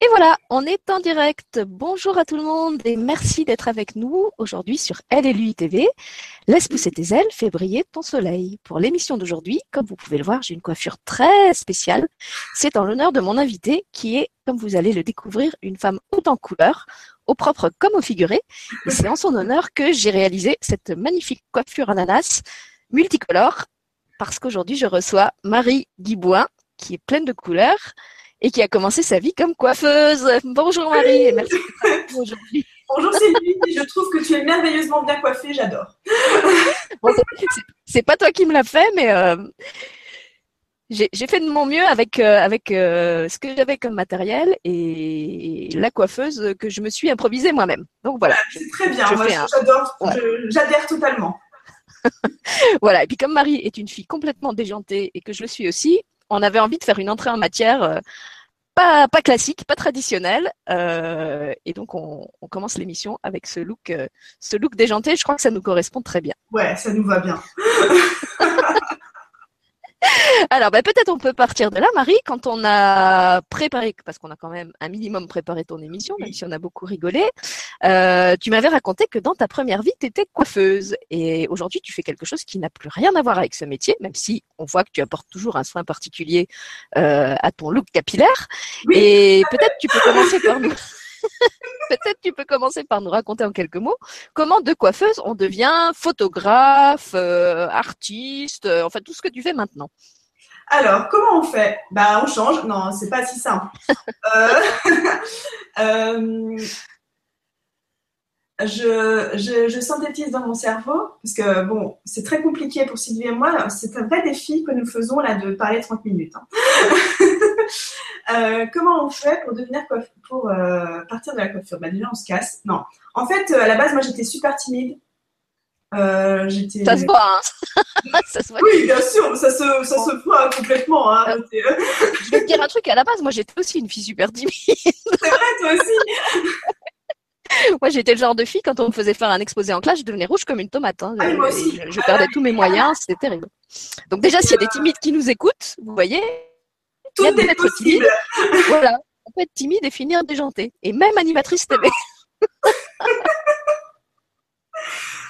Et voilà, on est en direct. Bonjour à tout le monde et merci d'être avec nous aujourd'hui sur Elle et lui TV. Laisse pousser tes ailes, fais briller ton soleil. Pour l'émission d'aujourd'hui, comme vous pouvez le voir, j'ai une coiffure très spéciale. C'est en l'honneur de mon invité qui est, comme vous allez le découvrir, une femme haute en couleur, au propre comme au figuré. Et c'est en son honneur que j'ai réalisé cette magnifique coiffure ananas multicolore parce qu'aujourd'hui je reçois Marie Guiboin qui est pleine de couleurs et qui a commencé sa vie comme coiffeuse. Bonjour Marie et merci aujourd'hui. Bonjour Sylvie, je trouve que tu es merveilleusement bien coiffée, j'adore. c'est pas toi qui me l'as fait, mais euh, j'ai fait de mon mieux avec, euh, avec euh, ce que j'avais comme matériel et la coiffeuse que je me suis improvisée moi-même. Donc voilà. C'est très bien, moi j'adore, j'adhère totalement. voilà, et puis comme Marie est une fille complètement déjantée et que je le suis aussi, on avait envie de faire une entrée en matière euh, pas, pas classique, pas traditionnelle. Euh, et donc, on, commence l'émission avec ce look, euh, ce look déjanté. Je crois que ça nous correspond très bien. Ouais, ça nous va bien. Alors, ben, peut-être on peut partir de là, Marie, quand on a préparé, parce qu'on a quand même un minimum préparé ton émission, même si on a beaucoup rigolé. Euh, tu m'avais raconté que dans ta première vie, tu étais coiffeuse. Et aujourd'hui, tu fais quelque chose qui n'a plus rien à voir avec ce métier, même si on voit que tu apportes toujours un soin particulier euh, à ton look capillaire. Et peut-être tu peux commencer par nous. Peut-être tu peux commencer par nous raconter en quelques mots comment de coiffeuse on devient photographe, euh, artiste, euh, enfin tout ce que tu fais maintenant. Alors, comment on fait? Bah, on change. Non, c'est pas si simple. Euh, je, synthétise dans mon cerveau parce que bon, c'est très compliqué pour Sylvie et moi. C'est un vrai défi que nous faisons là de parler 30 minutes. Hein. Euh, comment on fait pour devenir pour euh, partir de la coiffure? Bah déjà on se casse. Non. En fait, euh, à la base, moi j'étais super timide. J'étais... Ça se voit, hein ça se voit. Oui, bien sûr, ça se, ça se voit complètement. Hein. Je vais te dire un truc, à la base, moi j'étais aussi une fille super timide. C'est vrai, toi aussi Moi, j'étais le genre de fille, quand on me faisait faire un exposé en classe, je devenais rouge comme une tomate. Hein. Ah, moi aussi. Je, perdais tous mes moyens, c'était terrible. Donc déjà, s'il y a des timides qui nous écoutent, vous voyez, tout est possible. Voilà, on peut être timide et finir déjanté. Et même animatrice TV.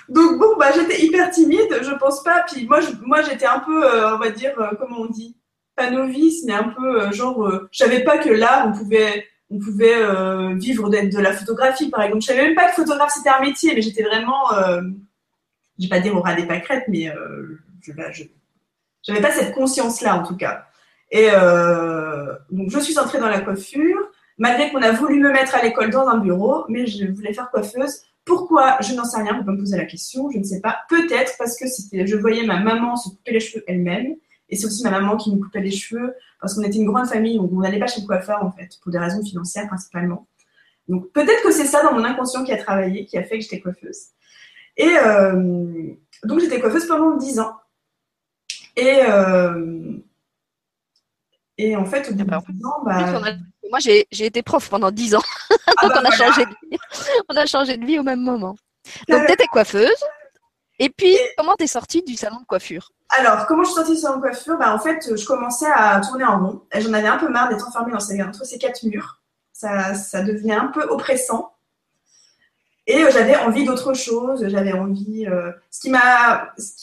Donc bon, bah, j'étais hyper timide, je pense pas. Puis moi, moi j'étais un peu, euh, on va dire, euh, comment on dit, pas novice, mais un peu euh, genre, je savais pas que là, on pouvait, on pouvait vivre de, la photographie, par exemple. Je savais même pas que photographe c'était un métier, mais j'étais vraiment, je vais pas dire au ras des pâquerettes, mais je, n'avais pas cette conscience-là en tout cas. Et donc, je suis entrée dans la coiffure, malgré qu'on a voulu me mettre à l'école dans un bureau, mais je voulais faire coiffeuse. Pourquoi Je n'en sais rien, vous pouvez me poser la question, je ne sais pas. Peut-être parce que c'était, je voyais ma maman se couper les cheveux elle-même, et c'est aussi ma maman qui me coupait les cheveux, parce qu'on était une grande famille, donc on n'allait pas chez le coiffeur en fait, pour des raisons financières principalement. Donc peut-être que c'est ça dans mon inconscient qui a travaillé, qui a fait que j'étais coiffeuse. Et euh, donc j'étais coiffeuse pendant 10 ans. Et euh, et en fait, au bout de bah, bah moi, j'ai été prof pendant 10 ans. Ah Donc, bah on, a changé de vie. on a changé de vie au même moment. Donc, tu étais coiffeuse. Et puis, comment tu es sortie du salon de coiffure? Alors, comment je suis sortie du salon de coiffure? Bah, En fait, je commençais à tourner en rond. J'en avais un peu marre d'être enfermée dans ces, entre ces quatre murs. Ça, ça devenait un peu oppressant. Et euh, j'avais envie d'autre chose. J'avais envie. Euh, ce qui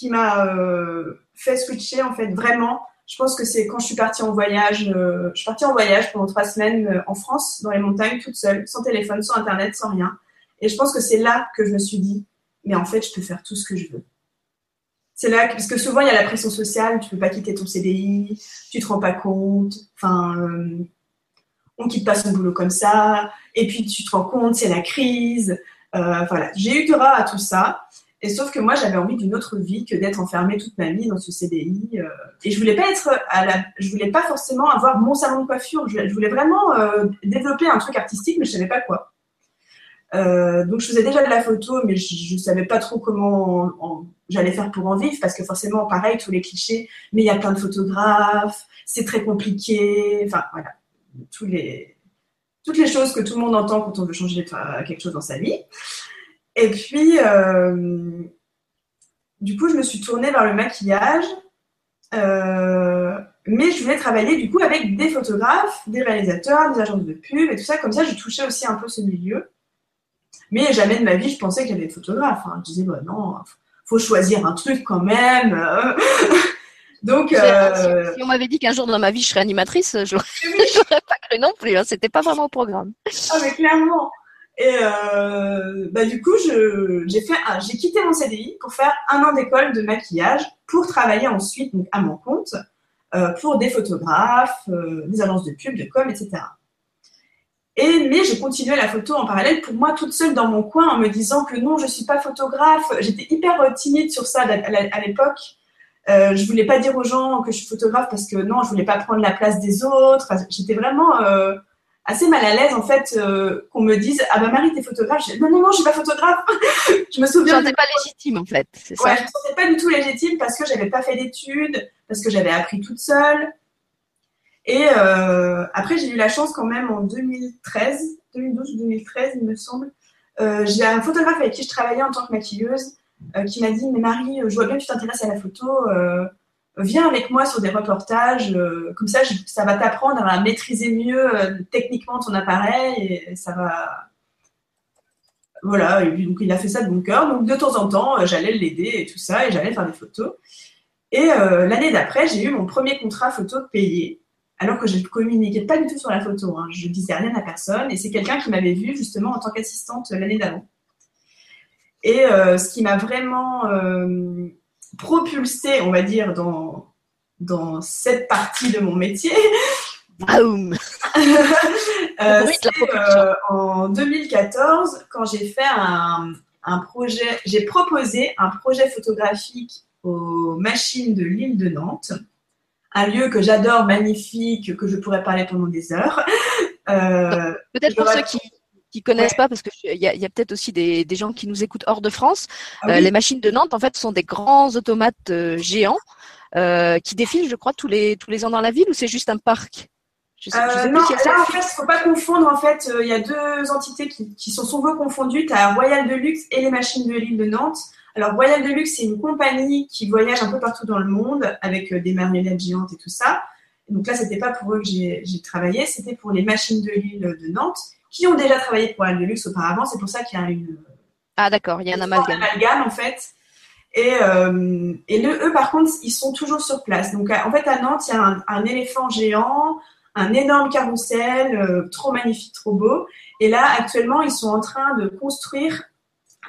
m'a euh, fait switcher, en fait, vraiment, je pense que c'est quand je suis partie en voyage. Euh, je suis partie en voyage pendant trois semaines euh, en France, dans les montagnes, toute seule, sans téléphone, sans internet, sans rien. Et je pense que c'est là que je me suis dit, mais en fait, je peux faire tout ce que je veux. C'est là, parce que souvent il y a la pression sociale, tu peux pas quitter ton CDI, tu te rends pas compte, enfin, euh, on quitte pas son boulot comme ça, et puis tu te rends compte, c'est la crise. Euh, voilà, j'ai eu droit à tout ça. Et sauf que moi, j'avais envie d'une autre vie que d'être enfermée toute ma vie dans ce CDI. Euh. et je voulais pas être à la, je voulais pas forcément avoir mon salon de coiffure. Je, voulais vraiment euh, développer un truc artistique, mais je savais pas quoi. Euh, donc je faisais déjà de la photo, mais je, ne savais pas trop comment j'allais faire pour en vivre, parce que forcément, pareil, tous les clichés. Mais il y a plein de photographes, c'est très compliqué. Enfin voilà, tous les, toutes les choses que tout le monde entend quand on veut changer quelque chose dans sa vie. Et puis, euh, du coup, je me suis tournée vers le maquillage. Euh, mais je voulais travailler du coup avec des photographes, des réalisateurs, des agences de pub et tout ça. Comme ça, je touchais aussi un peu ce milieu. Mais jamais de ma vie, je pensais que j'allais être photographe. Hein. Je disais, bah non, faut choisir un truc quand même. Donc, euh... si on m'avait dit qu'un jour dans ma vie je serais animatrice, je n'aurais pas cru non plus. Hein. C'était pas vraiment au programme. Ah mais clairement. Et euh, bah, du coup, j'ai quitté mon CDI pour faire un an d'école de maquillage pour travailler ensuite à mon compte euh, pour des photographes, euh, des agences de pub, de com, etc. Et mais j'ai continué la photo en parallèle pour moi toute seule dans mon coin en me disant que non, je suis pas photographe. J'étais hyper timide sur ça à l'époque. Euh, je voulais pas dire aux gens que je suis photographe parce que non, je voulais pas prendre la place des autres. J'étais vraiment euh, assez mal à l'aise en fait euh, qu'on me dise ah bah Marie t'es photographe. non non non, je suis pas photographe. je me souviens. Je ne pas légitime en fait. C'est ça. Je me sentais pas du tout légitime parce que j'avais pas fait d'études, parce que j'avais appris toute seule. Et euh, après j'ai eu la chance quand même en 2013, 2012 ou 2013 il me semble. Euh, j'ai un photographe avec qui je travaillais en tant que maquilleuse qui m'a dit Mais Marie, je vois bien que tu t'intéresses à la photo. Euh, viens avec moi sur des reportages. Euh, comme ça, ça va t'apprendre à maîtriser mieux techniquement ton appareil et ça va. Voilà, donc il a fait ça de bon cœur. Donc de temps en temps, j'allais l'aider et tout ça, et j'allais faire des photos. Et l'année d'après, j'ai eu mon premier contrat photo payé, alors que je ne communiquais pas du tout sur la photo. Hein. Je disais rien à personne, et c'est quelqu'un qui m'avait vu justement en tant qu'assistante l'année d'avant. Et euh, ce qui m'a vraiment euh, propulsé, on va dire, dans, dans cette partie de mon métier, Boum euh, euh, en 2014, quand j'ai fait un, un projet, j'ai proposé un projet photographique aux machines de l'île de Nantes, un lieu que j'adore, magnifique, que je pourrais parler pendant des heures. Euh, Peut-être pour ceux qui, qui connaissent pas, parce qu'il y a, y a peut-être aussi des, des, gens qui nous écoutent hors de France, ah euh, les machines de Nantes, en fait, sont des grands automates euh, géants euh, qui défilent, je crois, tous les, tous les ans dans la ville ou c'est juste un parc? Je sais, je sais non, là, en fait, il faut pas confondre. En fait, il y a deux entités qui, qui sont souvent confondues. Tu as Royal Deluxe et les machines de l'île de Nantes. Alors, Royal Deluxe, c'est une compagnie qui voyage un peu partout dans le monde avec des marionnettes géantes et tout ça. Donc là, c'était pas pour eux que j'ai travaillé, c'était pour les machines de l'île de Nantes qui ont déjà travaillé pour Al Deluxe auparavant. C'est pour ça qu'il y a une. Ah, d'accord, il y a un amalgame. amalgame, en fait. Et, euh, et le, eux, par contre, ils sont toujours sur place. Donc, en fait, à Nantes, il y a un, éléphant géant, un énorme carrousel, euh, trop magnifique, trop beau. Et là, actuellement, ils sont en train de construire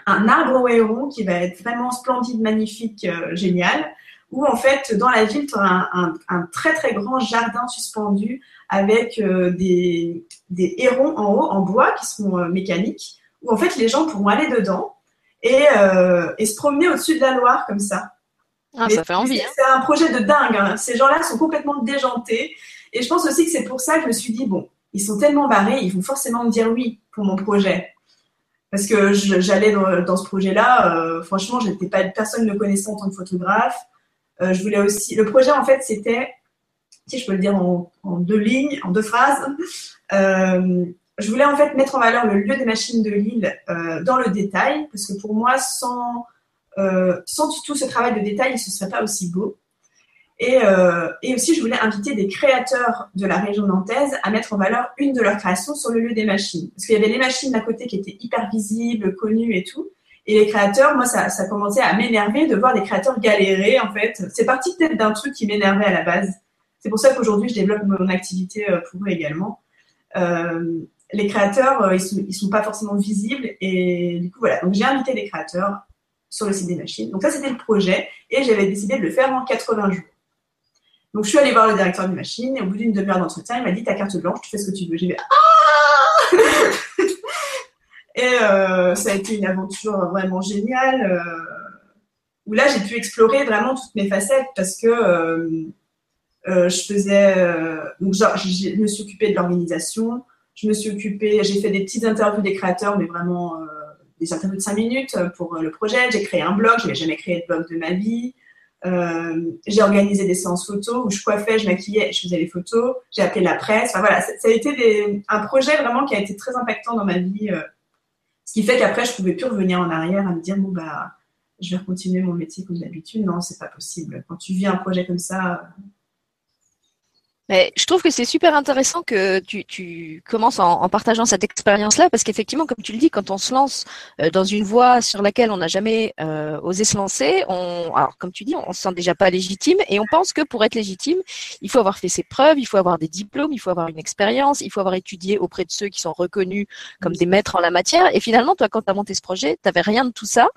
un arbre au héron qui va être vraiment splendide, magnifique, euh, génial. Où en fait, dans la ville, tu as un, un, très très grand jardin suspendu avec euh, des, des, hérons en haut, en bois, qui sont euh, mécaniques, où en fait les gens pourront aller dedans et, euh, et se promener au-dessus de la Loire comme ça. Ah, ça fait envie. Hein. C'est un projet de dingue. Hein. Ces gens-là sont complètement déjantés. Et je pense aussi que c'est pour ça que je me suis dit, bon, ils sont tellement barrés, ils vont forcément me dire oui pour mon projet. Parce que j'allais dans, dans, ce projet-là, euh, franchement, je n'étais pas personne ne connaissait en tant que photographe. Euh, je voulais aussi. Le projet, en fait, c'était si je peux le dire en, deux lignes, en deux phrases. Euh, je voulais en fait mettre en valeur le lieu des machines de Lille euh, dans le détail, parce que pour moi, sans, euh, sans tout ce travail de détail, ce ne serait pas aussi beau. Et, aussi, je voulais inviter des créateurs de la région nantaise à mettre en valeur une de leurs créations sur le lieu des machines. Parce qu'il y avait les machines à côté qui étaient hyper visibles, connues et tout. Et les créateurs, moi, ça, ça commençait à m'énerver de voir des créateurs galérer, en fait. C'est parti peut-être d'un truc qui m'énervait à la base. C'est pour ça qu'aujourd'hui, je développe mon activité euh, pour eux également. Euh, les créateurs, euh, ils sont, sont pas forcément visibles. Et du coup, voilà. Donc, j'ai invité les créateurs sur le site des machines. Donc, ça, c'était le projet. Et j'avais décidé de le faire en 80 jours. Donc, je suis allée voir le directeur des machines. Et au bout d'une demi-heure d'entretien, il m'a dit Ta carte blanche, tu fais ce que tu veux. J'ai dit Ah Et ça a été une aventure vraiment géniale. où là, j'ai pu explorer vraiment toutes mes facettes parce que je faisais, euh, donc je me suis occupée de l'organisation. Je me suis occupée, j'ai fait des petites interviews des créateurs, mais vraiment euh, des interviews de 5 minutes pour le projet. J'ai créé un blog, je n'avais jamais créé de blog de ma vie. j'ai organisé des séances photos où je coiffais, je maquillais, je faisais les photos. J'ai appelé la presse. Enfin voilà, ça, a été un projet vraiment qui a été très impactant dans ma vie. ce qui fait qu'après, je pouvais plus revenir en arrière à me dire bon bah, je vais continuer mon métier comme d'habitude. Non, c'est pas possible. Quand tu vis un projet comme ça, Mais je trouve que c'est super intéressant que tu, tu commences en, en, partageant cette expérience-là, parce qu'effectivement, comme tu le dis, quand on se lance euh, dans une voie sur laquelle on n'a jamais euh, osé se lancer, on, alors comme tu dis, on se sent déjà pas légitime, et on pense que pour être légitime, il faut avoir fait ses preuves, il faut avoir des diplômes, il faut avoir une expérience, il faut avoir étudié auprès de ceux qui sont reconnus comme des maîtres en la matière. Et finalement, toi, quand tu as monté ce projet, tu n'avais rien de tout ça,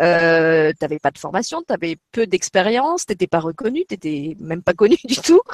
euh, tu n'avais pas de formation, tu avais peu d'expérience, tu n'étais pas reconnu, tu n'étais même pas connu du tout.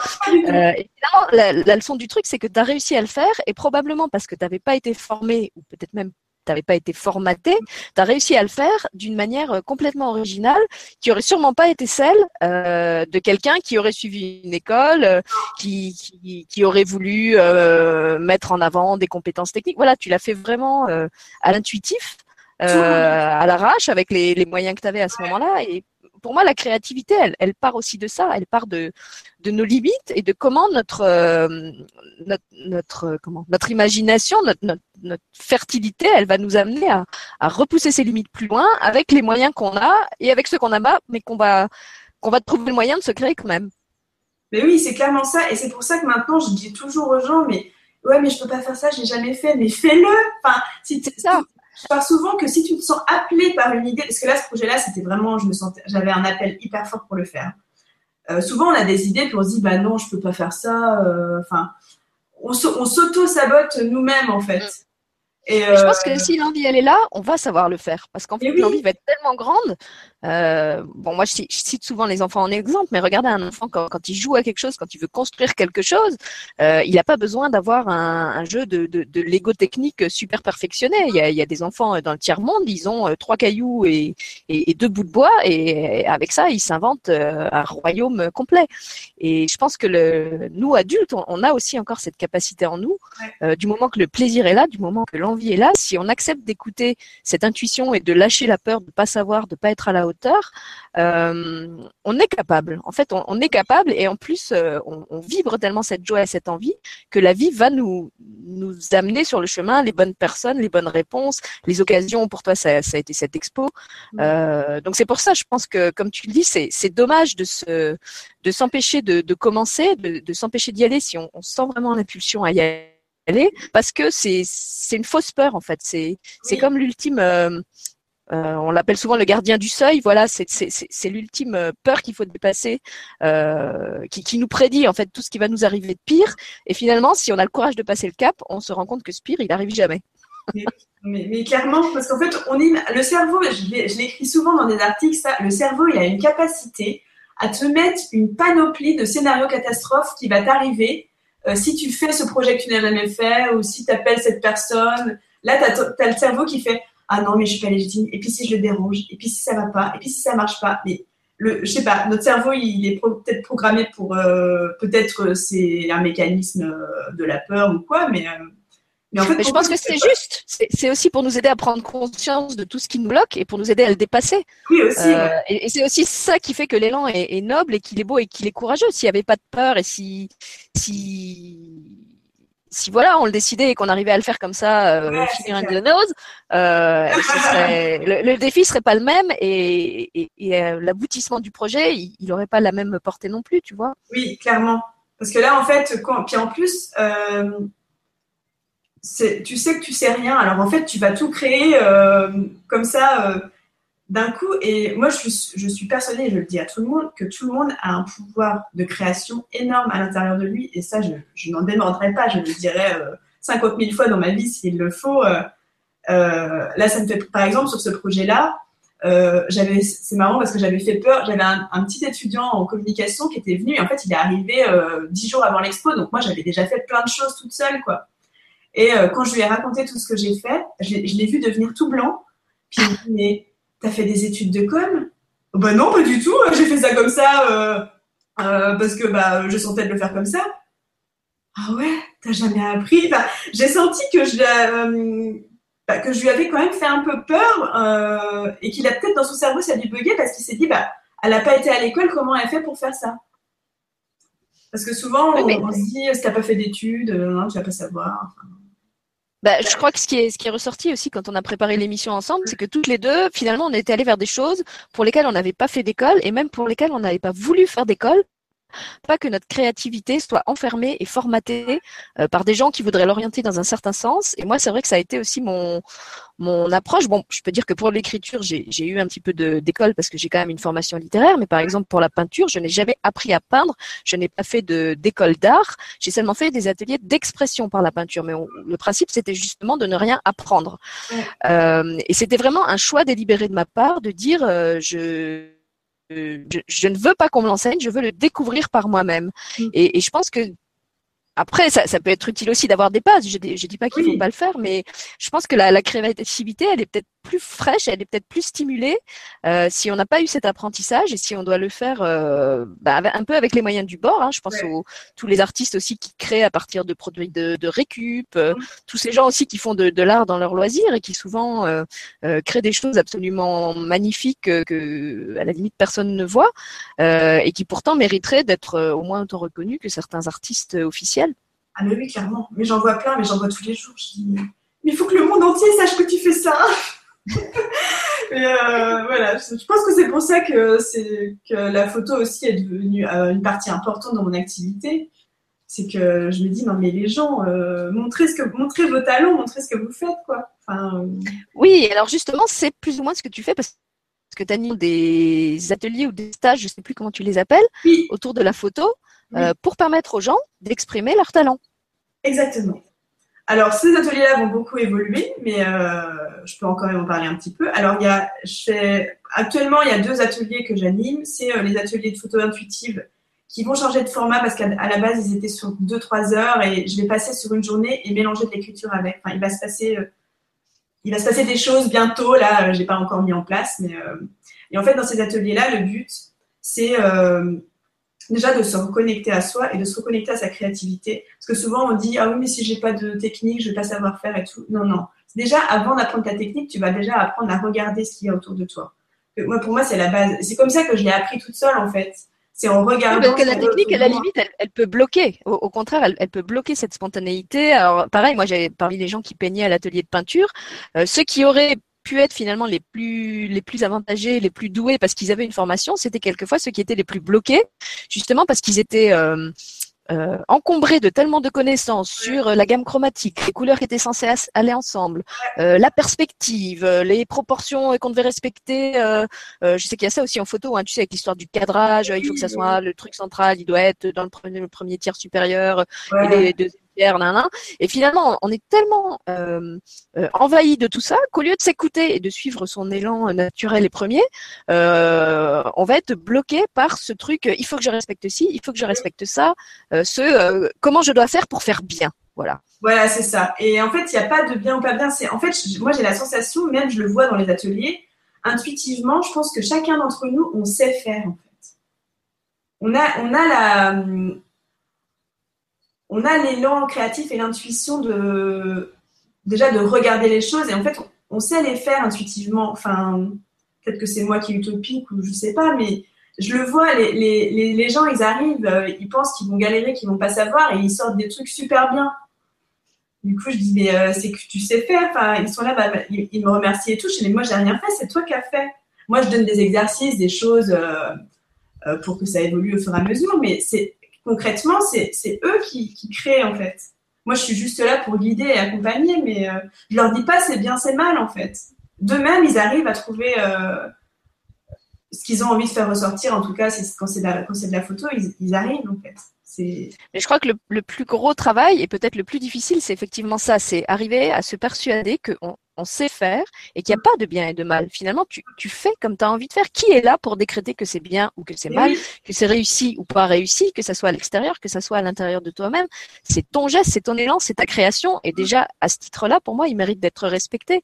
Euh, évidemment, la, la, leçon du truc, c'est que tu as réussi à le faire et probablement parce que tu n'avais pas été formé ou peut-être même tu n'avais pas été formaté, tu as réussi à le faire d'une manière euh, complètement originale qui aurait sûrement pas été celle euh, de quelqu'un qui aurait suivi une école, euh, qui, qui, qui, aurait voulu euh, mettre en avant des compétences techniques. Voilà, tu l'as fait vraiment à l'intuitif, à l'arrache, avec les, les moyens que tu avais à ce moment-là. Et pour moi, la créativité, elle, elle, part aussi de ça. Elle part de, de nos limites et de comment notre, euh, notre, notre, comment, notre imagination, notre, notre, notre, fertilité, elle va nous amener à, à repousser ces limites plus loin avec les moyens qu'on a et avec ceux qu'on a pas, mais qu'on va, qu'on va trouver le moyen de se créer quand même. Mais oui, c'est clairement ça. Et c'est pour ça que maintenant, je dis toujours aux gens, mais ouais, mais je peux pas faire ça, j'ai jamais fait, mais fais-le. Enfin, si ça je parle souvent que si tu te sens appelé par une idée, parce que là, ce projet-là, c'était vraiment, je me sentais, j'avais un appel hyper fort pour le faire. Euh, souvent, on a des idées, puis on se dit, bah non, je peux pas faire ça. Euh, enfin, on, on s'auto-sabote nous-mêmes, en fait. Mm. Et euh... Je pense que si l'envie elle est là, on va savoir le faire parce qu'en fait oui. l'envie va être tellement grande. Euh, bon, moi je, je, cite souvent les enfants en exemple, mais regardez un enfant quand, quand, il joue à quelque chose, quand il veut construire quelque chose, euh, il n'a pas besoin d'avoir un, un, jeu de, de, de, Lego technique super perfectionné. Il y, a, il y a des enfants dans le tiers monde, ils ont euh, trois cailloux et, et, et, deux bouts de bois, et avec ça ils s'inventent euh, un royaume complet. Et je pense que le, nous adultes, on, on, a aussi encore cette capacité en nous. Euh, du moment que le plaisir est là, du moment que l'envie est là, si on accepte d'écouter cette intuition et de lâcher la peur de pas savoir, de pas être à la hauteur, euh, on est capable. En fait, on, on est capable et en plus, euh, on, on, vibre tellement cette joie et cette envie que la vie va nous nous amener sur le chemin les bonnes personnes, les bonnes réponses, les occasions. Pour toi, ça, ça a été cette expo. Mmh. Euh, donc c'est pour ça, je pense que, comme tu le dis, c'est dommage de se de s'empêcher de, de, commencer, de, de s'empêcher d'y aller si on, on sent vraiment l'impulsion à y aller parce que c'est c'est une fausse peur en fait. C'est c'est comme l'ultime. Euh, euh, on l'appelle souvent le gardien du seuil. Voilà, c'est l'ultime euh, peur qu'il faut dépasser, euh, qui, nous prédit en fait tout ce qui va nous arriver de pire. Et finalement, si on a le courage de passer le cap, on se rend compte que ce pire, il arrive jamais. Mais, clairement, parce qu'en fait, on est le cerveau. Je l'écris souvent dans des articles. Le cerveau, il a une capacité à te mettre une panoplie de scénarios catastrophes qui va t'arriver si tu fais ce projet que tu n'as jamais fait ou si tu appelles cette personne, là, tu as, le cerveau qui fait Ah non, mais je suis pas légitime. Et puis si je le dérange, et puis si ça va pas, et puis si ça marche pas. Mais le, je sais pas, notre cerveau, il est peut-être programmé pour. Euh, peut-être c'est un mécanisme euh, de la peur ou quoi, mais. Euh, mais, en fait, mais je pense que c'est juste. C'est aussi pour nous aider à prendre conscience de tout ce qui nous bloque et pour nous aider à le dépasser. Oui, aussi. Euh, ouais. Et, et c'est aussi ça qui fait que l'élan est, est, noble et qu'il est beau et qu'il est courageux. S'il n'y avait pas de peur et si, si, si voilà, on le décidait et qu'on arrivait à le faire comme ça, euh, ouais, figure nose, euh, serait, le, le, défi serait pas le même et, et, et euh, l'aboutissement du projet, il n'aurait pas la même portée non plus, tu vois. Oui, clairement. Parce que là, en fait, quand, puis en plus, euh, tu sais que tu sais rien. Alors en fait, tu vas tout créer comme ça d'un coup. Et moi, je, je, suis persuadée, je le dis à tout le monde, que tout le monde a un pouvoir de création énorme à l'intérieur de lui. Et ça, je, je n'en démordrai pas. Je le dirai euh, 50 000 fois dans ma vie s'il le faut. Euh, euh, là, ça me fait, par exemple, sur ce projet-là, j'avais, c'est marrant parce que j'avais fait peur. J'avais un, petit étudiant en communication qui était venu. Et en fait, il est arrivé dix jours avant l'expo. Donc moi, j'avais déjà fait plein de choses toute seule, quoi. Et euh, quand je lui ai raconté tout ce que j'ai fait, je l'ai vu devenir tout blanc. Puis il me dit, mais t'as fait des études de com? Bah non, pas du tout. J'ai fait ça comme ça euh, euh, parce que bah, je sentais de le faire comme ça. Ah ouais, t'as jamais appris? Enfin, j'ai senti que je, euh, bah, que je lui avais quand même fait un peu peur et qu'il a peut-être dans son cerveau ça lui bugué parce qu'il s'est dit bah elle n'a pas été à l'école, comment elle fait pour faire ça? Parce que souvent oui, mais... on, se dit si t'as pas fait d'études, non, tu vas pas savoir. Enfin, bah, je crois que ce qui, est, ce qui est ressorti aussi quand on a préparé l'émission ensemble, c'est que toutes les deux, finalement, on était allés vers des choses pour lesquelles on n'avait pas fait d'école et même pour lesquelles on n'avait pas voulu faire d'école pas que notre créativité soit enfermée et formatée euh, par des gens qui voudraient l'orienter dans un certain sens. Et moi, c'est vrai que ça a été aussi mon mon approche. Bon, je peux dire que pour l'écriture, j'ai eu un petit peu d'école parce que j'ai quand même une formation littéraire, mais par exemple pour la peinture, je n'ai jamais appris à peindre. Je n'ai pas fait d'école d'art. J'ai seulement fait des ateliers d'expression par la peinture. Mais le principe, c'était justement de ne rien apprendre. Euh, et c'était vraiment un choix délibéré de ma part de dire euh, je je, ne veux pas qu'on me l'enseigne, je veux le découvrir par moi-même. Mm. Et, et, je pense que après, ça, ça, peut être utile aussi d'avoir des bases. Je ne dis pas qu'il ne faut pas le faire, mais je pense que la, la créativité, elle est peut-être plus fraîche, elle est peut-être plus stimulée euh, si on n'a pas eu cet apprentissage et si on doit le faire euh, bah, un peu avec les moyens du bord. Hein. Je pense aux tous les artistes aussi qui créent à partir de produits de, de récup, euh, tous ces gens aussi qui font de, de l'art dans leur loisir et qui souvent créent des choses absolument magnifiques que, à la limite personne ne voit et qui pourtant mériteraient d'être au moins autant reconnus que certains artistes officiels. Ah mais oui, clairement. Mais j'en vois plein, mais j'en vois tous les jours. Je dis, mais il faut que le monde entier sache que tu fais ça. Euh, voilà, je pense que c'est pour ça que, que la photo aussi est devenue euh, une partie importante dans mon activité. C'est que je me dis, non mais les gens, euh, montrez, ce que, montrez vos talents, montrez ce que vous faites. quoi. Enfin, oui, alors justement, c'est plus ou moins ce que tu fais parce que tu as des ateliers ou des stages, je ne sais plus comment tu les appelles, autour de la photo, pour permettre aux gens d'exprimer leurs talents. Exactement. Alors, ces ateliers-là vont beaucoup évoluer, mais euh, je peux encore en parler un petit peu. Alors, il y a, actuellement, il y a deux ateliers que j'anime. C'est euh, les ateliers de photo intuitive qui vont changer de format parce qu'à la base, ils étaient sur 2-3 heures et je vais passer sur une journée et mélanger de l'écriture avec. Enfin, il va se passer, euh, il va se passer des choses bientôt. Là, j'ai pas encore mis en place, mais et en fait, dans ces ateliers-là, le but, c'est déjà de se reconnecter à soi et de se reconnecter à sa créativité. Parce que souvent on dit ah oui mais si j'ai pas de technique, je vais pas savoir faire et tout. Non non. Déjà avant d'apprendre ta technique, tu vas déjà apprendre à regarder ce qu'il y a autour de toi. Moi pour moi c'est la base. C'est comme ça que je l'ai appris toute seule en fait. C'est en regardant. parce que la technique, à la limite, elle, peut bloquer. Au, contraire, elle, peut bloquer cette spontanéité. Alors, pareil, moi, j'avais parmi les gens qui peignaient à l'atelier de peinture, euh, ceux qui auraient pu être finalement les plus les plus avantagés, les plus doués parce qu'ils avaient une formation, c'était quelquefois ceux qui étaient les plus bloqués, justement parce qu'ils étaient euh, euh, encombrés de tellement de connaissances sur la gamme chromatique, les couleurs qui étaient censées aller ensemble, euh, la perspective, les proportions qu'on devait respecter. je sais qu'il y a ça aussi en photo, hein, tu sais, avec l'histoire du cadrage, il faut que ça soit le truc central, il doit être dans le premier, le premier tiers supérieur, et les et finalement, on est tellement euh, euh, envahi de tout ça qu'au lieu de s'écouter et de suivre son élan naturel et premier, euh, on va être bloqué par ce truc. Il faut que je respecte ci, il faut que je respecte ça. ce comment je dois faire pour faire bien. Voilà. C'est ça. Et en fait, il n'y a pas de bien ou pas bien. En fait, moi j'ai la sensation, même je le vois dans les ateliers, intuitivement, je pense que chacun d'entre nous, on sait faire en fait. On a, on a la, on a l'élan créatif et l'intuition de déjà de regarder les choses et en fait on sait les faire intuitivement. Enfin, peut-être que c'est moi qui est utopique ou je sais pas, mais je le vois, les, gens ils arrivent, euh, ils pensent qu'ils vont galérer, qu'ils vont pas savoir et ils sortent des trucs super bien. Du coup, je dis, mais euh, c'est que tu sais faire. Enfin, ils sont là, bah, bah, ils, me remercient et tout. Je dis, mais moi, j'ai rien fait, c'est toi qui as fait. Moi, je donne des exercices, des choses euh, pour que ça évolue au fur et à mesure, mais c'est concrètement, c'est eux qui, créent en fait. Moi, je suis juste là pour guider et accompagner, mais euh, je leur dis pas c'est bien, c'est mal en fait. D'eux-mêmes, ils arrivent à trouver euh, ce qu'ils ont envie de faire ressortir. En tout cas, quand c'est de, la photo, ils, ils arrivent en fait. Mais je crois que le, le, plus gros travail et peut-être le plus difficile, c'est effectivement ça, c'est arriver à se persuader qu'on on sait faire et qu'il n'y a pas de bien et de mal. Finalement, tu, tu fais comme tu as envie de faire. Qui est là pour décréter que c'est bien ou que c'est mal, que c'est réussi ou pas réussi, que ça soit à l'extérieur, que ça soit à l'intérieur de toi-même? C'est ton geste, c'est ton élan, c'est ta création. Et déjà, à ce titre-là, pour moi, il mérite d'être respecté.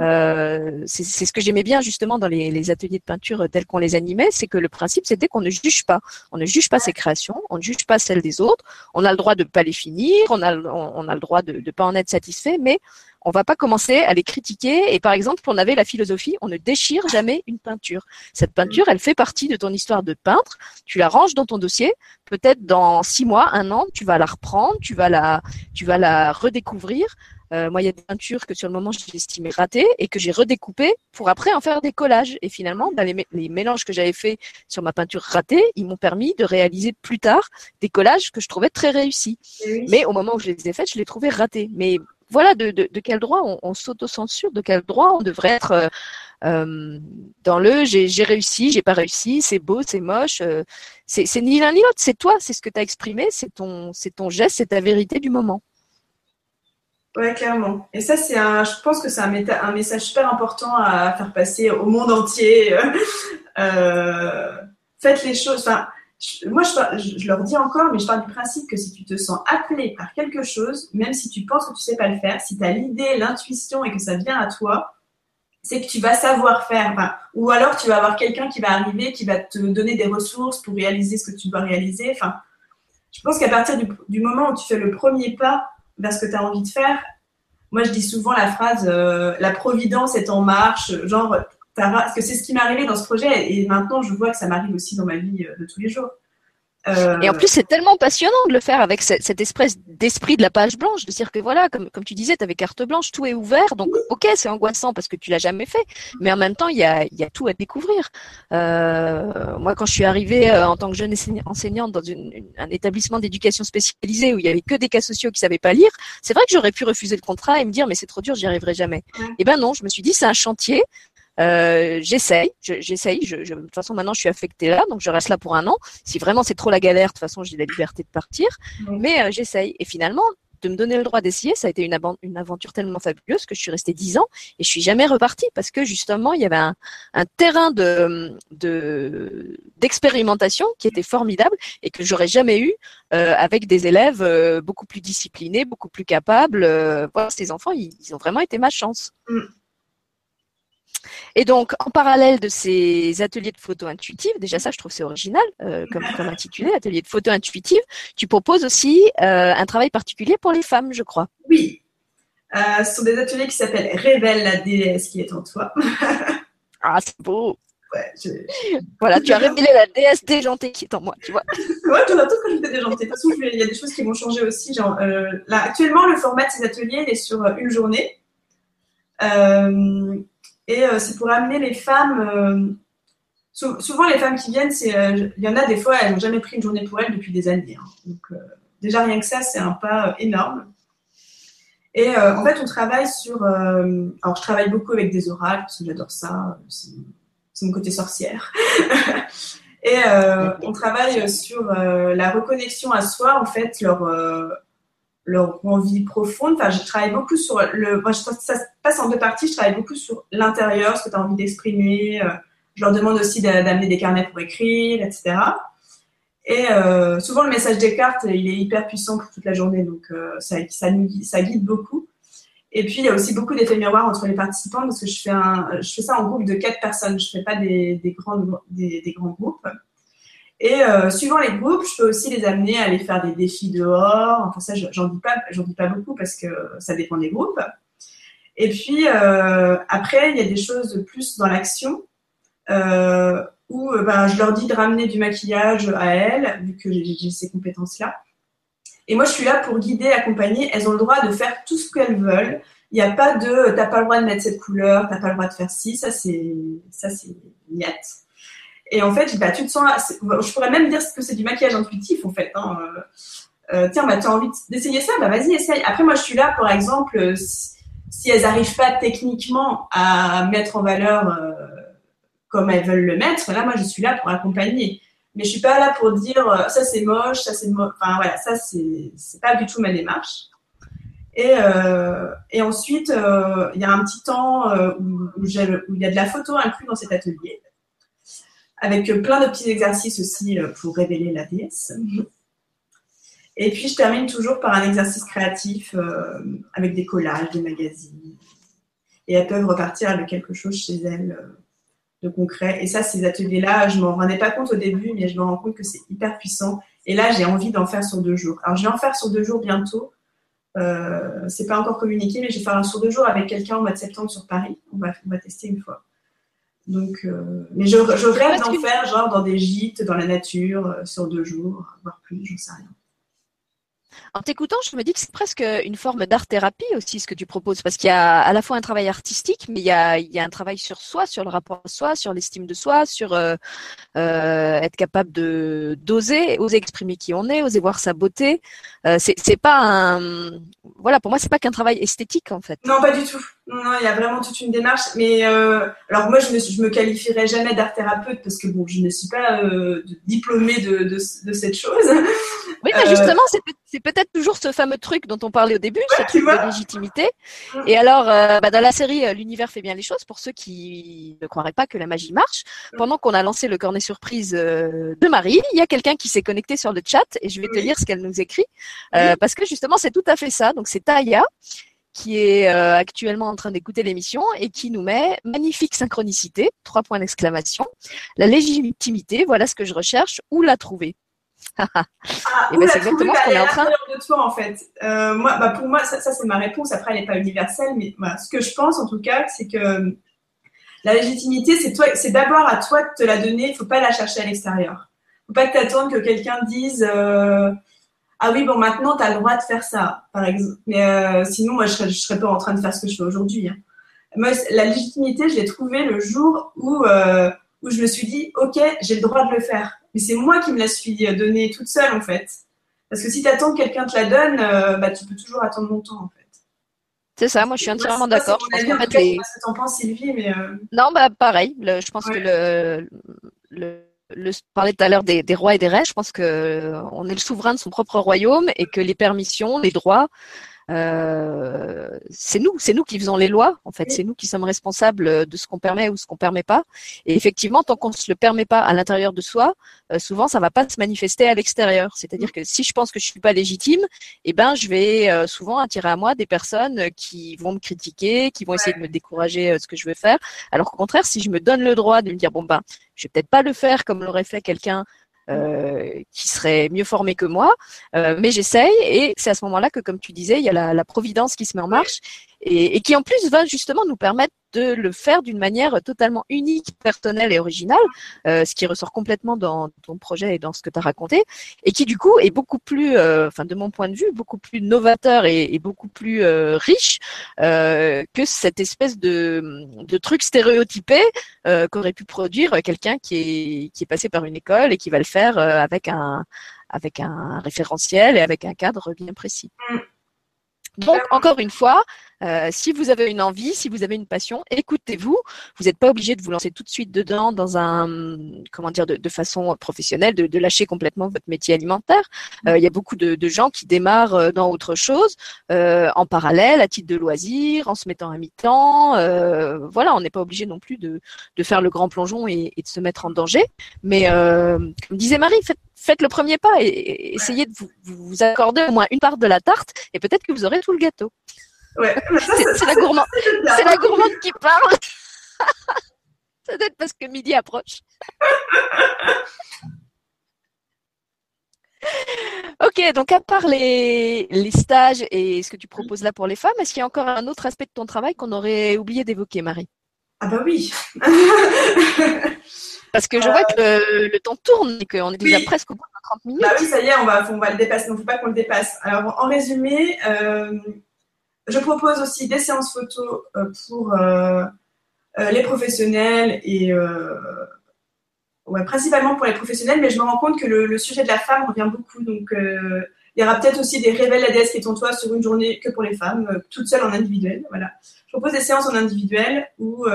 Euh, c'est ce que j'aimais bien justement dans les, les, ateliers de peinture tels qu'on les animait, c'est que le principe, c'était qu'on ne juge pas. On ne juge pas ses créations, on ne juge pas celles des autres. On a le droit de pas les finir, on a, on, on a le droit de ne pas en être satisfait, mais on va pas commencer à les critiquer. Et par exemple, on avait la philosophie, on ne déchire jamais une peinture. Cette peinture, elle fait partie de ton histoire de peintre. Tu la ranges dans ton dossier. Peut-être dans six mois, un an, tu vas la reprendre, tu vas la, tu vas la redécouvrir. Euh, moi, il y a des peintures que sur le moment j'estimais ratées et que j'ai redécoupées pour après en faire des collages. Et finalement, les, les, mélanges que j'avais faits sur ma peinture ratée, ils m'ont permis de réaliser plus tard des collages que je trouvais très réussis. Mais au moment où je les ai faits, je les trouvais ratés. Mais voilà, de, quel droit on, s'auto-censure, de quel droit on devrait être euh, euh dans le j'ai réussi, j'ai pas réussi, c'est beau, c'est moche. Euh, c'est ni l'un ni l'autre, c'est toi, c'est ce que tu as exprimé, c'est ton, ton geste, c'est ta vérité du moment. Ouais, clairement. Et ça, c'est un, je pense que c'est un, message super important à faire passer au monde entier. Faites les choses. Moi, je, leur dis encore, mais je parle du principe que si tu te sens appelé par quelque chose, même si tu penses que tu sais pas le faire, si tu as l'idée, l'intuition et que ça vient à toi, c'est que tu vas savoir faire. Ou alors tu vas avoir quelqu'un qui va arriver, qui va te donner des ressources pour réaliser ce que tu dois réaliser. Enfin, je pense qu'à partir du, du, moment où tu fais le premier pas vers ce que tu as envie de faire. Moi, je dis souvent la phrase euh, la providence est en marche. Genre, parce que c'est ce qui m'est arrivé dans ce projet et maintenant je vois que ça m'arrive aussi dans ma vie euh, de tous les jours. Euh... Et en plus, c'est tellement passionnant de le faire avec cette, cette espèce d'esprit de la page blanche, de dire que voilà, comme, comme tu disais, tu avais carte blanche, tout est ouvert, donc ok, c'est angoissant parce que tu l'as jamais fait, mais en même temps, il y a, y a tout à découvrir. Euh, moi, quand je suis arrivée euh, en tant que jeune enseignante dans une, une, un établissement d'éducation spécialisée où il y avait que des cas sociaux qui savaient pas lire, c'est vrai que j'aurais pu refuser le contrat et me dire mais c'est trop dur, j'y arriverai jamais. Ouais. Et eh ben non, je me suis dit c'est un chantier, euh, j'essaye, j'essaye. Je, je, de toute façon, maintenant, je suis affectée là, donc je reste là pour un an. Si vraiment c'est trop la galère, de toute façon, j'ai la liberté de partir. Mmh. Mais euh, j'essaye. Et finalement, de me donner le droit d'essayer, ça a été une, une, aventure tellement fabuleuse que je suis restée dix ans et je suis jamais repartie parce que justement, il y avait un, un terrain de d'expérimentation de, qui était formidable et que j'aurais jamais eu euh, avec des élèves beaucoup plus disciplinés, beaucoup plus capables. Voilà, ces enfants, ils, ils, ont vraiment été ma chance. Mmh. Et donc, en parallèle de ces ateliers de photo intuitive, déjà ça, je trouve c'est original euh, comme, comme intitulé, atelier de photo intuitive, tu proposes aussi euh, un travail particulier pour les femmes, je crois. Oui. Euh, ce sont des ateliers qui s'appellent Révèle la déesse qui est en toi. ah, c'est beau. Ouais, je... Voilà, tu as révélé la déesse déjantée qui est en moi, tu vois. ouais, d'un coup, quand j'étais déjantée. De toute façon, il y a des choses qui vont changer aussi. Genre, là, actuellement, le format de ces ateliers est sur une journée. Euh, et euh, c'est pour amener les femmes. Euh, sou souvent, les femmes qui viennent, euh, il y en a des fois, elles n'ont jamais pris une journée pour elles depuis des années. Hein. Donc, déjà rien que ça, c'est un pas énorme. Et en fait, on travaille sur. alors, je travaille beaucoup avec des oracles parce que j'adore ça. C'est mon côté sorcière. Et euh, on travaille sur la reconnexion à soi, en fait, leur, leur envie profonde. Enfin, je travaille beaucoup sur le. Moi, ça se passe en deux parties. Je travaille beaucoup sur l'intérieur, ce que tu as envie d'exprimer. Euh, je leur demande aussi d'amener des carnets pour écrire, etc. Et euh, souvent, le message des cartes, il est hyper puissant pour toute la journée, donc euh, ça, nous, guide beaucoup. Et puis, il y a aussi beaucoup d'effets miroirs entre les participants parce que je fais, ça en groupe de quatre personnes. Je fais pas des grands groupes. Et euh, suivant les groupes, je peux aussi les amener à aller faire des défis dehors. Enfin ça, j'en dis pas, j'en dis pas beaucoup parce que ça dépend des groupes. Et puis euh, après, il y a des choses plus dans l'action euh, où ben, je leur dis de ramener du maquillage à elles, vu que j'ai ces compétences-là. Et moi, je suis là pour guider, accompagner. Elles ont le droit de faire tout ce qu'elles veulent. Il n'y a pas de, t'as pas le droit de mettre cette couleur, t'as pas le droit de faire ci. Ça, c'est, ça, c'est niette. Et en fait, bah, tu te sens, je pourrais même dire que c'est du maquillage intuitif, en fait. Hein. Euh, tiens, bah, tu as envie d'essayer ça, bah, vas-y, essaye. Après, moi, je suis là, par exemple, si, si elles n'arrivent pas techniquement à mettre en valeur euh, comme elles veulent le mettre, là, moi, je suis là pour accompagner. Mais je suis pas là pour dire euh, ça c'est moche, ça c'est moche. Enfin voilà, ça c'est pas du tout ma démarche. Et, euh, et ensuite, euh, il y a un petit temps euh, où, où, il y a de la photo inclus dans cet atelier avec plein de petits exercices aussi euh, pour révéler la déesse. Et puis, je termine toujours par un exercice créatif euh, avec des collages, des magazines. Et elles peuvent repartir avec quelque chose chez elles euh, de concret. Et ça, ces ateliers-là, je m'en rendais pas compte au début, mais je me rends compte que c'est hyper puissant. Et là, j'ai envie d'en faire sur deux jours. Alors, je vais en faire sur deux jours bientôt. Euh, c'est pas encore communiqué, mais je vais faire un sur deux jours avec quelqu'un au mois de septembre sur Paris. On va, on va tester une fois. Donc, euh, mais je, je rêve d'en faire genre dans des gîtes, dans la nature, euh, sur deux jours, voire plus, j'en sais rien. En t'écoutant, je me dis que c'est presque une forme d'art-thérapie aussi ce que tu proposes, parce qu'il y a à la fois un travail artistique, mais il y a, un travail sur soi, sur le rapport à soi, sur l'estime de soi, sur euh, euh, être capable de d'oser, oser exprimer qui on est, oser voir sa beauté. Euh, c'est pas un, voilà, pour moi c'est pas qu'un travail esthétique en fait. Non, pas du tout. Il y a vraiment toute une démarche. Mais alors moi, je me, me qualifierais jamais d'art-thérapeute parce que bon, je ne suis pas diplômée de, cette chose. Oui, mais justement, c'est peut-être toujours ce fameux truc dont on parlait au début, ce truc de légitimité. Mm. Et alors, euh, bah, dans la série euh, L'univers fait bien les choses, pour ceux qui ne croiraient pas que la magie marche, mm. pendant qu'on a lancé le cornet surprise euh, de Marie, il y a quelqu'un qui s'est connecté sur le chat et je vais te lire ce qu'elle nous écrit parce que justement, c'est tout à fait ça. Donc, c'est Taya qui est actuellement en train d'écouter l'émission et qui nous met magnifique synchronicité, trois points d'exclamation, la légitimité, voilà ce que je recherche, où la trouver? Ah, et ben, c'est exactement ce qu'on est en train de toi en fait. Euh, moi, bah, pour moi, ça, ça c'est ma réponse. Après, elle n'est pas universelle, mais voilà, ce que je pense en tout cas, c'est que euh, la légitimité, c'est toi, c'est d'abord à toi de te la donner. Il faut pas la chercher à l'extérieur. Faut pas que que quelqu'un dise euh, ah oui bon maintenant tu as le droit de faire ça par exemple. Mais euh, sinon moi je serais, je serais pas en train de faire ce que je fais aujourd'hui. Hein. Moi, la légitimité, je l'ai trouvée le jour où euh, où je me suis dit ok j'ai le droit de le faire mais c'est moi qui me la suis donnée toute seule, en fait. Parce que si tu attends que quelqu'un te la donne, euh, bah, tu peux toujours attendre longtemps, en fait. C'est ça, moi je suis entièrement d'accord. Je pense que les... t'en penses, Sylvie, mais. Euh, non, bah pareil. je pense que le, le, le parlait tout à l'heure des, des, rois et des reines. Je pense que on est le souverain de son propre royaume et que les permissions, les droits, euh, c'est nous, c'est nous qui faisons les lois. En fait, c'est nous qui sommes responsables de ce qu'on permet ou ce qu'on permet pas. Et effectivement, tant qu'on ne se le permet pas à l'intérieur de soi, euh, souvent ça va pas se manifester à l'extérieur. C'est-à-dire que si je pense que je suis pas légitime, eh ben je vais euh, souvent attirer à moi des personnes qui vont me critiquer, qui vont essayer de me décourager euh, ce que je veux faire. Alors qu'au contraire, si je me donne le droit de me dire bon ben, je vais peut-être pas le faire comme l'aurait fait quelqu'un euh, qui serait mieux formé que moi, euh, mais j'essaye et c'est à ce moment-là que, comme tu disais, il y a la, la providence qui se met en marche et, et, qui en plus va justement nous permettre de le faire d'une manière totalement unique, personnelle et originale, euh, ce qui ressort complètement dans ton projet et dans ce que tu as raconté, et qui du coup est beaucoup plus, euh, enfin de mon point de vue, beaucoup plus novateur et, et beaucoup plus euh, riche euh, que cette espèce de, de truc stéréotypé euh, qu'aurait pu produire quelqu'un qui est, qui est passé par une école et qui va le faire avec un avec un référentiel et avec un cadre bien précis. Mm. Donc, encore une fois, euh, si vous avez une envie, si vous avez une passion, écoutez-vous. Vous n'êtes pas obligé de vous lancer tout de suite dedans dans un, comment dire, de, de façon professionnelle, de, de, lâcher complètement votre métier alimentaire. Euh, il y a beaucoup de, de, gens qui démarrent euh, dans autre chose, euh, en parallèle, à titre de loisir, en se mettant à mi-temps. Euh, voilà, on n'est pas obligé non plus de, de faire le grand plongeon et, et de se mettre en danger. Mais euh, comme disait Marie, faites faites le premier pas et, essayez de vous, vous, accorder au moins une part de la tarte et peut-être que vous aurez tout le gâteau. Ouais. c'est la, gourmande, c'est la gourmande qui parle. Ça doit être parce que midi approche. ok, donc à part les, les, stages et ce que tu proposes là pour les femmes, est-ce qu'il y a encore un autre aspect de ton travail qu'on aurait oublié d'évoquer, Marie? Ah bah oui. Parce que je vois que le, temps tourne et qu'on est déjà presque au bout de 30 minutes. Bah oui, ça y est, on va, on va le dépasser. Il ne faut pas qu'on le dépasse. Alors, en résumé, euh, je propose aussi des séances photos euh, pour euh, euh, les professionnels et ouais, principalement pour les professionnels, mais je me rends compte que le, sujet de la femme revient beaucoup. Donc, il y aura peut-être aussi des révèles la déesse qui est ton toi sur une journée que pour les femmes, toutes seules en individuel. Voilà. Je propose des séances en individuel où,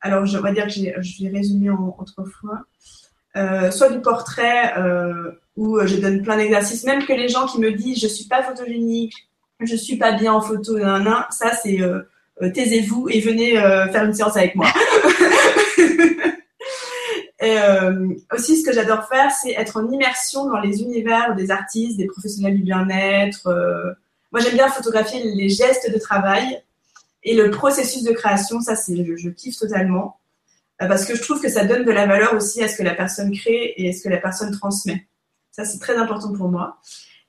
alors je vais dire que je vais résumer en, en trois fois. Soit du portrait où je donne plein d'exercices, même que les gens qui me disent je suis pas photogénique, je suis pas bien en photo, nan, nan, ça c'est euh, euh taisez-vous et venez euh, faire une séance avec moi. aussi, ce que j'adore faire, c'est être en immersion dans les univers des artistes, des professionnels du bien-être. moi, j'aime bien photographier les gestes de travail et le processus de création. Ça, c'est je kiffe totalement parce que je trouve que ça donne de la valeur aussi à ce que la personne crée et à ce que la personne transmet. Ça, c'est très important pour moi.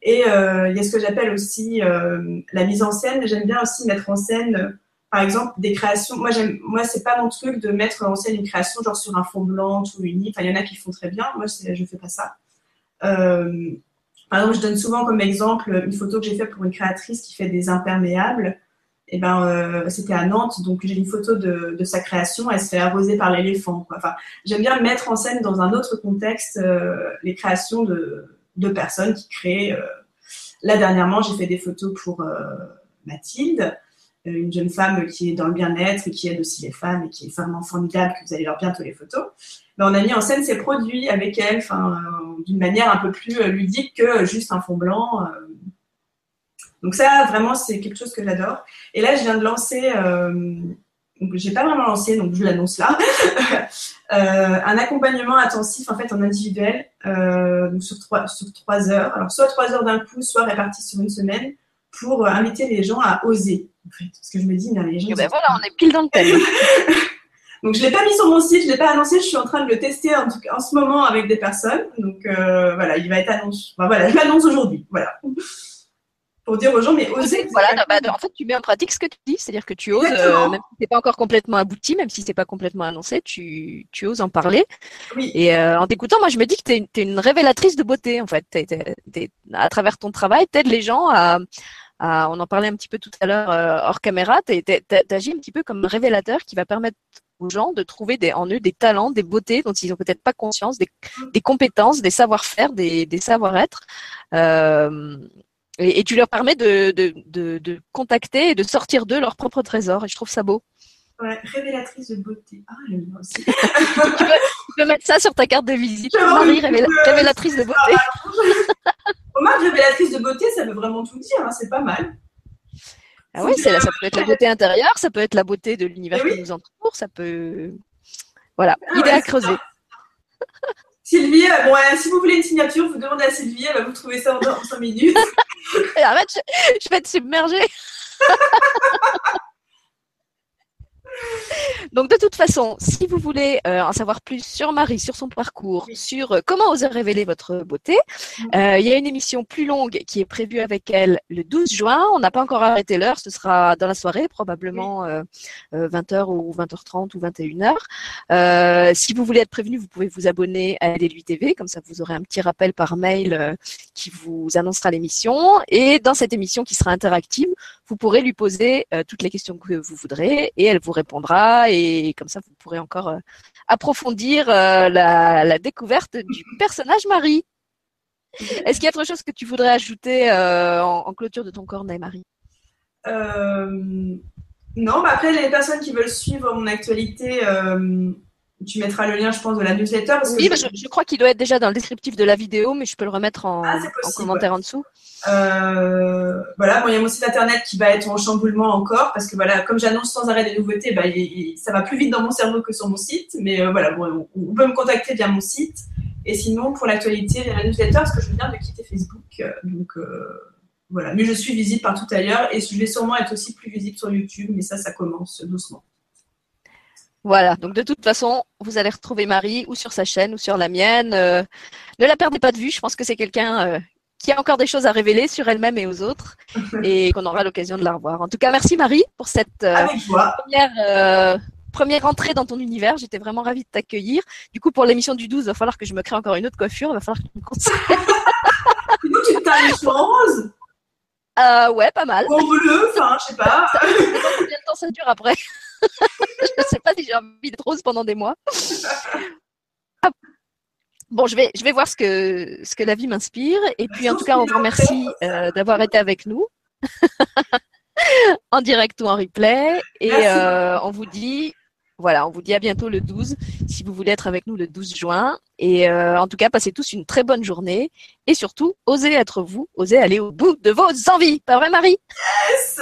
Et il y a ce que j'appelle aussi la mise en scène. J'aime bien aussi mettre en scène par exemple, des créations. Moi, j'aime, moi, c'est pas mon truc de mettre en scène une création genre sur un fond blanc tout uni. Enfin, il y en a qui font très bien. Moi, je fais pas ça. Euh, par exemple, je donne souvent comme exemple une photo que j'ai faite pour une créatrice qui fait des imperméables. Et eh ben, euh, c'était à Nantes, donc j'ai une photo de, sa création. Elle se fait arroser par l'éléphant. Enfin, j'aime bien mettre en scène dans un autre contexte euh, les créations de, de, personnes qui créent. là dernièrement, j'ai fait des photos pour Mathilde une jeune femme qui est dans le bien-être et qui aide aussi les femmes et qui est vraiment formidable, que vous allez voir bientôt les photos. Ben, on a mis en scène ses produits avec elle, euh, d'une manière un peu plus euh, ludique que juste un fond blanc. Euh. Donc ça, vraiment, c'est quelque chose que j'adore. Et là, je viens de lancer, euh, j'ai pas vraiment lancé, donc je l'annonce là, un accompagnement intensif en fait en individuel, donc sur trois, sur trois heures. Alors soit trois heures d'un coup, soit réparti sur une semaine, pour inviter les gens à oser en fait. Parce que je me dis, mais les gens. ben voilà, on est pile dans le thème. donc, je ne l'ai pas mis sur mon site, je ne l'ai pas annoncé, je suis en train de le tester en, tout cas, en ce moment avec des personnes. Donc, euh, voilà, il va être annoncé. voilà, je l'annonce aujourd'hui. Voilà. Pour dire aux gens, mais osez. Voilà, bah, en fait, tu mets en pratique ce que tu dis, c'est-à-dire que tu oses, euh, même si c'est pas encore complètement abouti, même si c'est pas complètement annoncé, tu, tu oses en parler. Oui. Et euh, en t'écoutant, moi, je me dis que tu es, une révélatrice de beauté, en fait. à travers ton travail, tu aides les gens à, on en parlait un petit peu tout à l'heure euh, hors caméra, tu agis un petit peu comme un révélateur qui va permettre aux gens de trouver des, en eux des talents, des beautés dont ils n'ont peut-être pas conscience, des, compétences, des savoir-faire, des, savoir-être. Euh, et, tu leur permets de, de, contacter et de sortir d'eux leur propre trésor. Et je trouve ça beau. Ouais, révélatrice de beauté. Ah, j'aime bien aussi. tu, peux, mettre ça sur ta carte de visite. Marie, révélatrice de beauté. Remarque, révélatrice de beauté, ça veut vraiment tout dire, hein, c'est pas mal. Ah oui, ça peut être la beauté intérieure, ça peut être la beauté de l'univers eh qui nous entoure, ça peut. Voilà, ah idée à creuser. Sylvie, euh, bon, si vous voulez une signature, vous demandez à Sylvie, elle va vous trouver ça en 5 minutes. Arrête, je, je vais te submerger. Donc de toute façon, si vous voulez euh, en savoir plus sur Marie, sur son parcours, sur euh, comment oser révéler votre beauté, euh, il y a une émission plus longue qui est prévue avec elle le 12 juin. On n'a pas encore arrêté l'heure, ce sera dans la soirée, probablement 20h ou 20h30 ou 21h. si vous voulez être prévenu, vous pouvez vous abonner à LLU TV, comme ça vous aurez un petit rappel par mail qui vous annoncera l'émission. Et dans cette émission qui sera interactive, vous pourrez lui poser toutes les questions que vous voudrez et elle vous répondra répondra et comme ça vous pourrez encore euh, approfondir euh, la, découverte du personnage Marie. Est-ce qu'il y a autre chose que tu voudrais ajouter euh, en, clôture de ton cornet, Marie? Non, mais après les personnes qui veulent suivre mon actualité, tu mettras le lien, je pense, de la newsletter. oui, je... crois qu'il doit être déjà dans le descriptif de la vidéo, mais je peux le remettre en, ah, commentaire en dessous. Euh, voilà, bon, il y a mon site internet qui va être en chamboulement encore, parce que voilà, comme j'annonce sans arrêt des nouveautés, bah, ça va plus vite dans mon cerveau que sur mon site. Mais euh, voilà, bon, on, peut me contacter via mon site. Et sinon, pour l'actualité, la newsletter, parce que je viens de quitter Facebook. Euh, donc voilà, mais je suis visible partout ailleurs et je vais sûrement être aussi plus visible sur YouTube, mais ça, ça commence doucement. Voilà, donc de toute façon, vous allez retrouver Marie ou sur sa chaîne ou sur la mienne. Euh, ne la perdez pas de vue, je pense que c'est quelqu'un euh, qui a encore des choses à révéler sur elle-même et aux autres et qu'on aura l'occasion de la revoir. En tout cas, merci Marie pour cette euh, première, première entrée dans ton univers. J'étais vraiment ravie de t'accueillir. Du coup, pour l'émission du 12, il va falloir que je me crée encore une autre coiffure. Il va falloir que tu me conseilles. tu t'as les rose euh, ouais, pas mal. Ou en bleu, enfin, je sais pas. combien de temps ça dure après Je sais pas si j'ai envie de rose pendant des mois. Bon, je vais, je vais voir ce que, ce que la vie m'inspire. Et puis, en tout cas, on vous remercie euh, d'avoir été avec nous. en direct ou en replay. Et euh, on vous dit voilà, on vous dit à bientôt le 12 si vous voulez être avec nous le 12 juin. Et euh, en tout cas, passez tous une très bonne journée. Et surtout, osez être vous, osez aller au bout de vos envies. Pas vrai, Marie? Yes